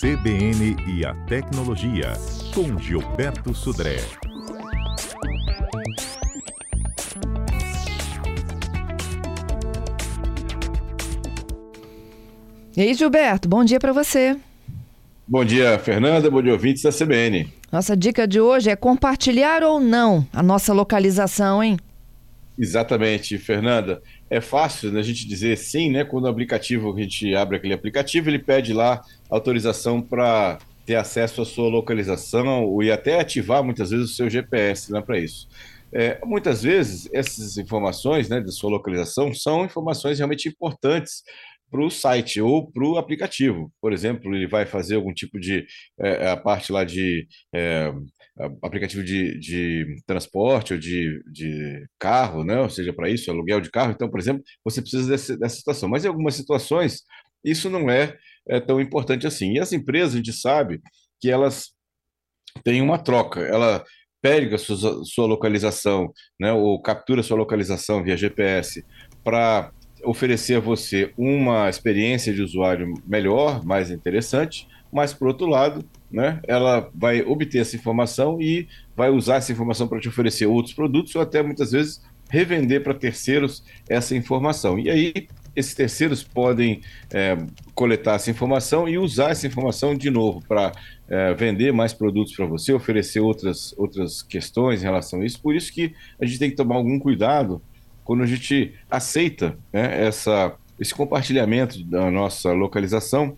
CBN e a Tecnologia, com Gilberto Sudré. E aí, Gilberto, bom dia para você. Bom dia, Fernanda. Bom dia, ouvintes da CBN. Nossa dica de hoje é compartilhar ou não a nossa localização, hein? Exatamente, Fernanda. É fácil né, a gente dizer sim, né? Quando o aplicativo, a gente abre aquele aplicativo, ele pede lá autorização para ter acesso à sua localização e até ativar muitas vezes o seu GPS né, para isso. É, muitas vezes essas informações né, da sua localização são informações realmente importantes para o site ou para o aplicativo. Por exemplo, ele vai fazer algum tipo de é, a parte lá de é, aplicativo de, de transporte ou de, de carro, né? ou seja, para isso, aluguel de carro. Então, por exemplo, você precisa desse, dessa situação. Mas em algumas situações, isso não é, é tão importante assim. E as empresas, a gente sabe que elas têm uma troca. Ela pega sua, sua localização, né, ou captura sua localização via GPS para oferecer a você uma experiência de usuário melhor, mais interessante, mas por outro lado, né, ela vai obter essa informação e vai usar essa informação para te oferecer outros produtos ou até muitas vezes revender para terceiros essa informação. E aí esses terceiros podem é, coletar essa informação e usar essa informação de novo para é, vender mais produtos para você, oferecer outras, outras questões em relação a isso. Por isso que a gente tem que tomar algum cuidado quando a gente aceita né, essa, esse compartilhamento da nossa localização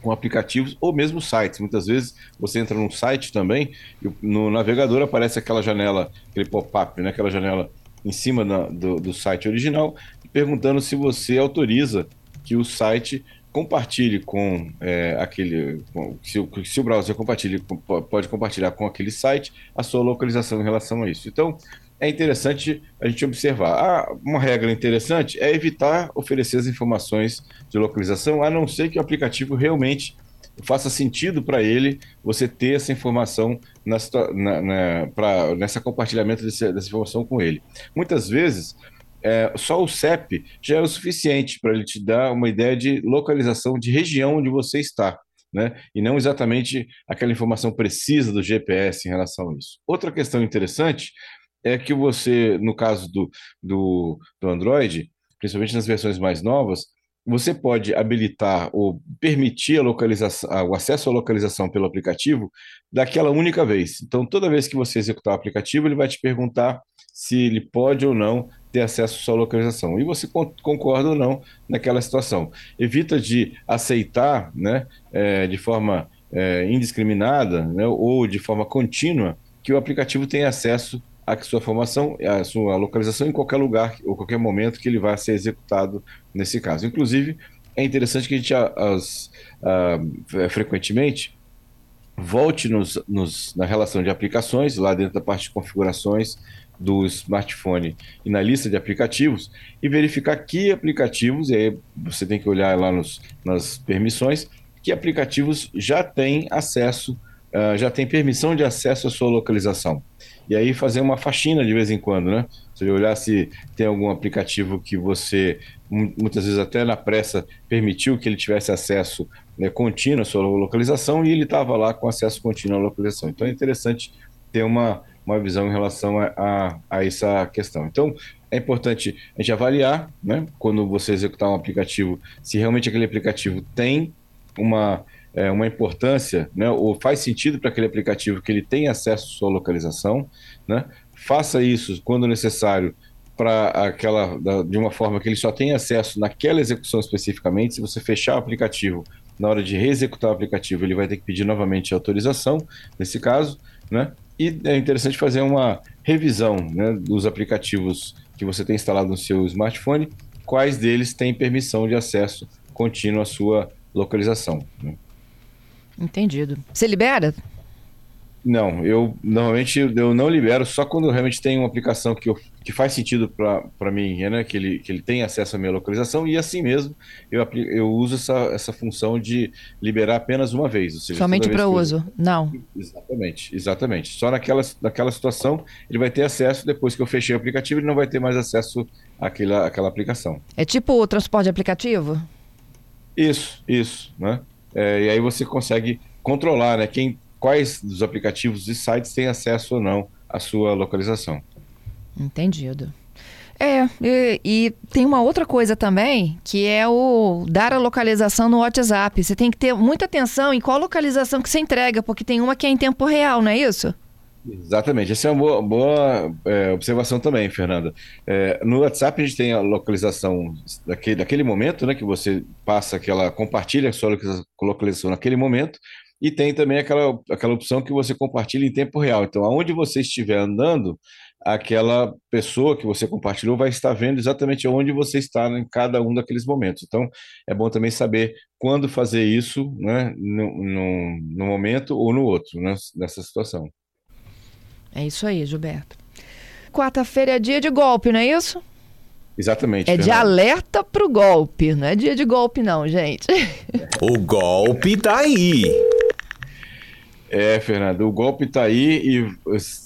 com aplicativos ou mesmo sites. Muitas vezes você entra num site também e no navegador aparece aquela janela, aquele pop-up, né, aquela janela em cima da, do, do site original, perguntando se você autoriza que o site compartilhe com é, aquele. Com, se, se o browser compartilhe, pode compartilhar com aquele site a sua localização em relação a isso. Então, é interessante a gente observar. Ah, uma regra interessante é evitar oferecer as informações de localização, a não ser que o aplicativo realmente faça sentido para ele você ter essa informação nessa, na, na, pra, nessa compartilhamento desse, dessa informação com ele. Muitas vezes, é, só o CEP já é o suficiente para ele te dar uma ideia de localização de região onde você está. Né? E não exatamente aquela informação precisa do GPS em relação a isso. Outra questão interessante é que você, no caso do, do, do Android, principalmente nas versões mais novas, você pode habilitar ou permitir a localização, o acesso à localização pelo aplicativo daquela única vez. Então, toda vez que você executar o aplicativo, ele vai te perguntar se ele pode ou não ter acesso à sua localização. E você concorda ou não naquela situação. Evita de aceitar né, é, de forma é, indiscriminada né, ou de forma contínua que o aplicativo tenha acesso a sua formação, a sua localização em qualquer lugar ou qualquer momento que ele vai ser executado nesse caso. Inclusive, é interessante que a gente as, frequentemente volte nos, nos, na relação de aplicações, lá dentro da parte de configurações do smartphone e na lista de aplicativos, e verificar que aplicativos, e aí você tem que olhar lá nos, nas permissões, que aplicativos já têm acesso, uh, já têm permissão de acesso à sua localização e aí fazer uma faxina de vez em quando, né? Você olhar se tem algum aplicativo que você, muitas vezes até na pressa, permitiu que ele tivesse acesso né, contínuo à sua localização e ele estava lá com acesso contínuo à localização. Então é interessante ter uma, uma visão em relação a, a, a essa questão. Então, é importante a gente avaliar, né, quando você executar um aplicativo, se realmente aquele aplicativo tem uma é, uma importância, né, ou faz sentido para aquele aplicativo que ele tenha acesso à sua localização, né, faça isso quando necessário para aquela da, de uma forma que ele só tenha acesso naquela execução especificamente. Se você fechar o aplicativo na hora de reexecutar o aplicativo, ele vai ter que pedir novamente autorização nesse caso, né? E é interessante fazer uma revisão né, dos aplicativos que você tem instalado no seu smartphone, quais deles têm permissão de acesso contínuo à sua localização. Né? Entendido. Você libera? Não, eu normalmente eu não libero só quando realmente tem uma aplicação que, eu, que faz sentido para mim, né? Que ele, que ele tem acesso à minha localização e assim mesmo eu, eu uso essa, essa função de liberar apenas uma vez. Seja, Somente para uso? Eu... Não. Exatamente, exatamente. Só naquela, naquela situação ele vai ter acesso, depois que eu fechei o aplicativo, ele não vai ter mais acesso àquela, àquela aplicação. É tipo o transporte aplicativo? Isso, isso, né? É, e aí você consegue controlar né, quem, quais dos aplicativos e sites têm acesso ou não à sua localização. Entendido. É, e, e, tem uma outra coisa também, que é o dar a localização no WhatsApp. Você tem que ter muita atenção em qual localização que você entrega, porque tem uma que é em tempo real, não é isso? Exatamente, essa é uma boa, boa é, observação também, Fernanda. É, no WhatsApp a gente tem a localização daquele, daquele momento, né, que você passa aquela, compartilha a sua localização naquele momento, e tem também aquela, aquela opção que você compartilha em tempo real. Então, aonde você estiver andando, aquela pessoa que você compartilhou vai estar vendo exatamente onde você está em cada um daqueles momentos. Então, é bom também saber quando fazer isso, né, no, no, no momento ou no outro, né, nessa situação. É isso aí, Gilberto. Quarta-feira é dia de golpe, não é isso? Exatamente. É de alerta para o golpe, não é dia de golpe, não, gente. O golpe tá aí. É, Fernando, o golpe está aí e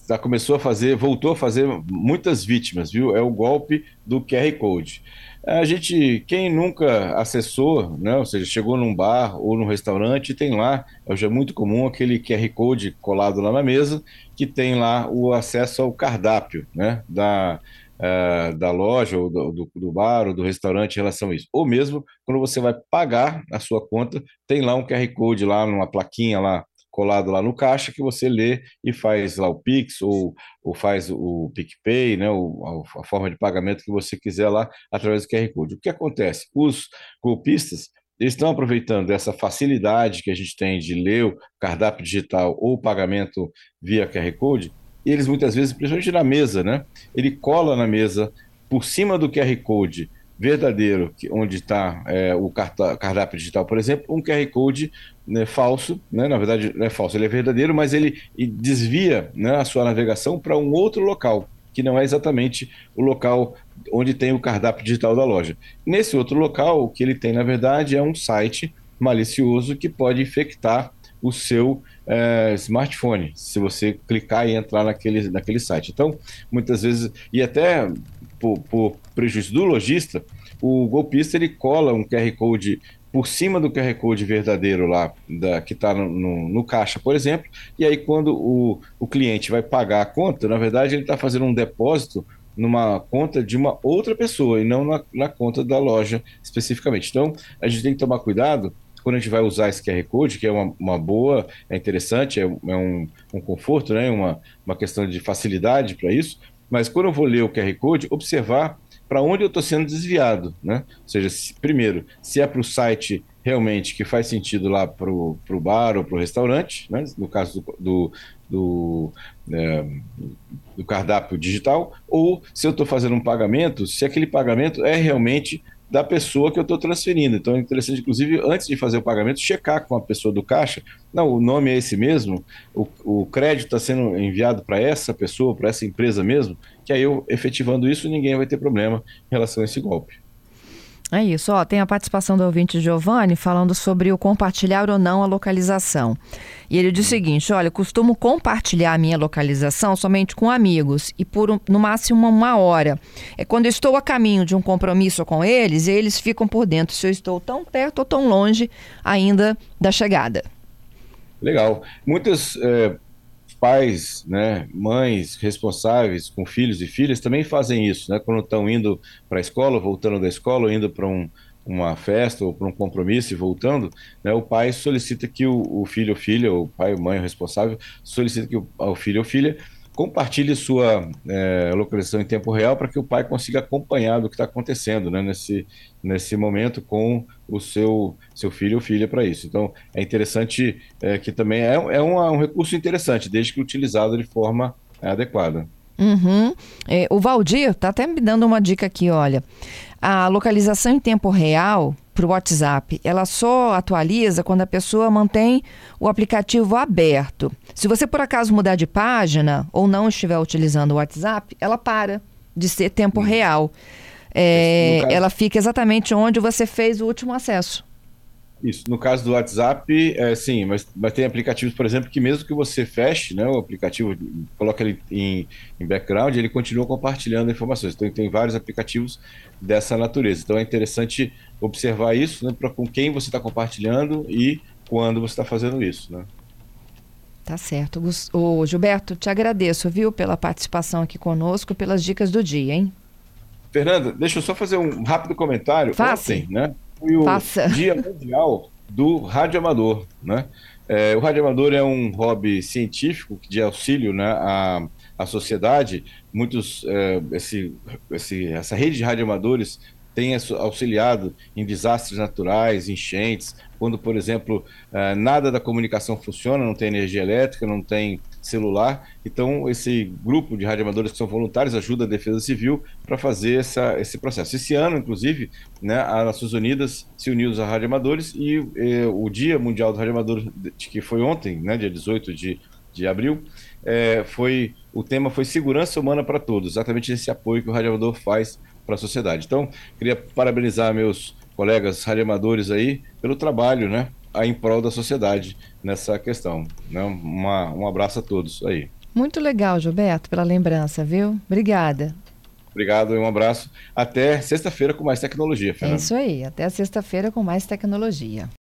já começou a fazer, voltou a fazer muitas vítimas, viu? É o golpe do QR Code. A gente, quem nunca acessou, né, ou seja, chegou num bar ou num restaurante, tem lá, hoje é muito comum aquele QR Code colado lá na mesa, que tem lá o acesso ao cardápio, né, da, uh, da loja ou do, do, do, bar ou do restaurante em relação a isso. Ou mesmo quando você vai pagar a sua conta, tem lá um QR Code lá, numa plaquinha lá colado lá no caixa que você lê e faz lá o Pix ou, ou faz o PicPay, né, o, a, forma de pagamento que você quiser lá através do QR Code. O que acontece? Os golpistas estão aproveitando essa facilidade que a gente tem de ler o cardápio digital ou pagamento via QR Code, e eles muitas vezes, principalmente na mesa, né? Ele cola na mesa por cima do QR Code verdadeiro, onde está é, o cardápio digital, por exemplo, um QR Code né, falso, né, na verdade não é falso, ele é verdadeiro, mas ele desvia né, a sua navegação para um outro local, que não é exatamente o local onde tem o cardápio digital da loja. Nesse outro local, o que ele tem, na verdade, é um site malicioso que pode infectar o seu é, smartphone, se você clicar e entrar naquele, naquele site. Então, muitas vezes, e até por, por prejuízo do lojista, o golpista ele cola um QR Code por cima do QR Code verdadeiro lá, da, que está no, no, no, caixa, por exemplo, e aí quando o, o cliente vai pagar a conta, na verdade ele está fazendo um depósito numa conta de uma outra pessoa e não na, na, conta da loja especificamente. Então, a gente tem que tomar cuidado quando a gente vai usar esse QR Code, que é uma, uma boa, é interessante, é, é um, um, conforto, né? uma, uma questão de facilidade para isso, mas quando eu vou ler o QR Code, observar para onde eu estou sendo desviado, né? Ou seja, se, primeiro, se é para o site realmente que faz sentido lá para o bar ou para o restaurante, né? no caso do, do, do, é, do cardápio digital, ou se eu estou fazendo um pagamento, se aquele pagamento é realmente da pessoa que eu estou transferindo. Então é interessante, inclusive, antes de fazer o pagamento, checar com a pessoa do caixa. Não, o nome é esse mesmo, o, o crédito está sendo enviado para essa pessoa, para essa empresa mesmo, que aí eu efetivando isso, ninguém vai ter problema em relação a esse golpe. É isso, ó, tem a participação do ouvinte Giovanni falando sobre o compartilhar ou não a localização. E ele diz o seguinte: olha, costumo compartilhar a minha localização somente com amigos e por um, no máximo uma hora. É quando estou a caminho de um compromisso com eles, eles ficam por dentro se eu estou tão perto ou tão longe ainda da chegada. Legal. Muitas é, pais, né, mães responsáveis com filhos e filhas também fazem isso, né, quando estão indo para a escola, voltando da escola, ou indo para um, uma festa ou para um compromisso e voltando, né, o pai solicita que o, o filho ou filha, o pai ou mãe responsável, solicita que o, o filho ou filha compartilhe sua é, localização em tempo real para que o pai consiga acompanhar do que está acontecendo né, nesse, nesse momento com o seu, seu filho ou filha para isso. Então, é interessante é, que também é, é um, um, recurso interessante, desde que utilizado de forma adequada. Uhum. É, o Valdir está até me dando uma dica aqui, olha. A localização em tempo real para o WhatsApp, ela só atualiza quando a pessoa mantém o aplicativo aberto. Se você por acaso mudar de página ou não estiver utilizando o WhatsApp, ela para de ser tempo real. É. Ela fica exatamente onde você fez o último acesso. Isso, no caso do WhatsApp, é, sim, mas, mas tem aplicativos, por exemplo, que mesmo que você feche né, o aplicativo, coloca ele em, em background, ele continua compartilhando informações. Então, tem vários aplicativos dessa natureza. Então, é interessante observar isso, né, para com quem você está compartilhando e quando você está fazendo isso, né? Tá certo. O Gilberto, te agradeço, viu, pela participação aqui conosco, pelas dicas do dia, hein? Fernanda, deixa eu só fazer um rápido comentário. Faça. Ontem, né? Foi o Faça. Dia Mundial do Rádio Amador, né? É, o Rádio Amador é um hobby científico de auxílio né, à, à sociedade. Muitos, é, esse, esse, essa rede de radioamadores tem auxiliado em desastres naturais, enchentes, quando, por exemplo, eh, nada da comunicação funciona, não tem energia elétrica, não tem celular. Então, esse grupo de radioamadores que são voluntários ajuda a Defesa Civil para fazer essa, esse processo. Esse ano, inclusive, né, as Nações Unidas se uniu aos radioamadores e eh, o Dia Mundial do Radioamador, que foi ontem, né, dia 18 de, de abril, eh, foi o tema foi segurança humana para todos, exatamente esse apoio que o radioamador faz para a sociedade. Então, queria parabenizar meus colegas radioamadores aí pelo trabalho, né, em prol da sociedade nessa questão. Né? Uma, um abraço a todos aí. Muito legal, Gilberto, pela lembrança, viu? Obrigada. Obrigado e um abraço. Até sexta-feira com mais tecnologia, Fernanda. É isso aí, até sexta-feira com mais tecnologia.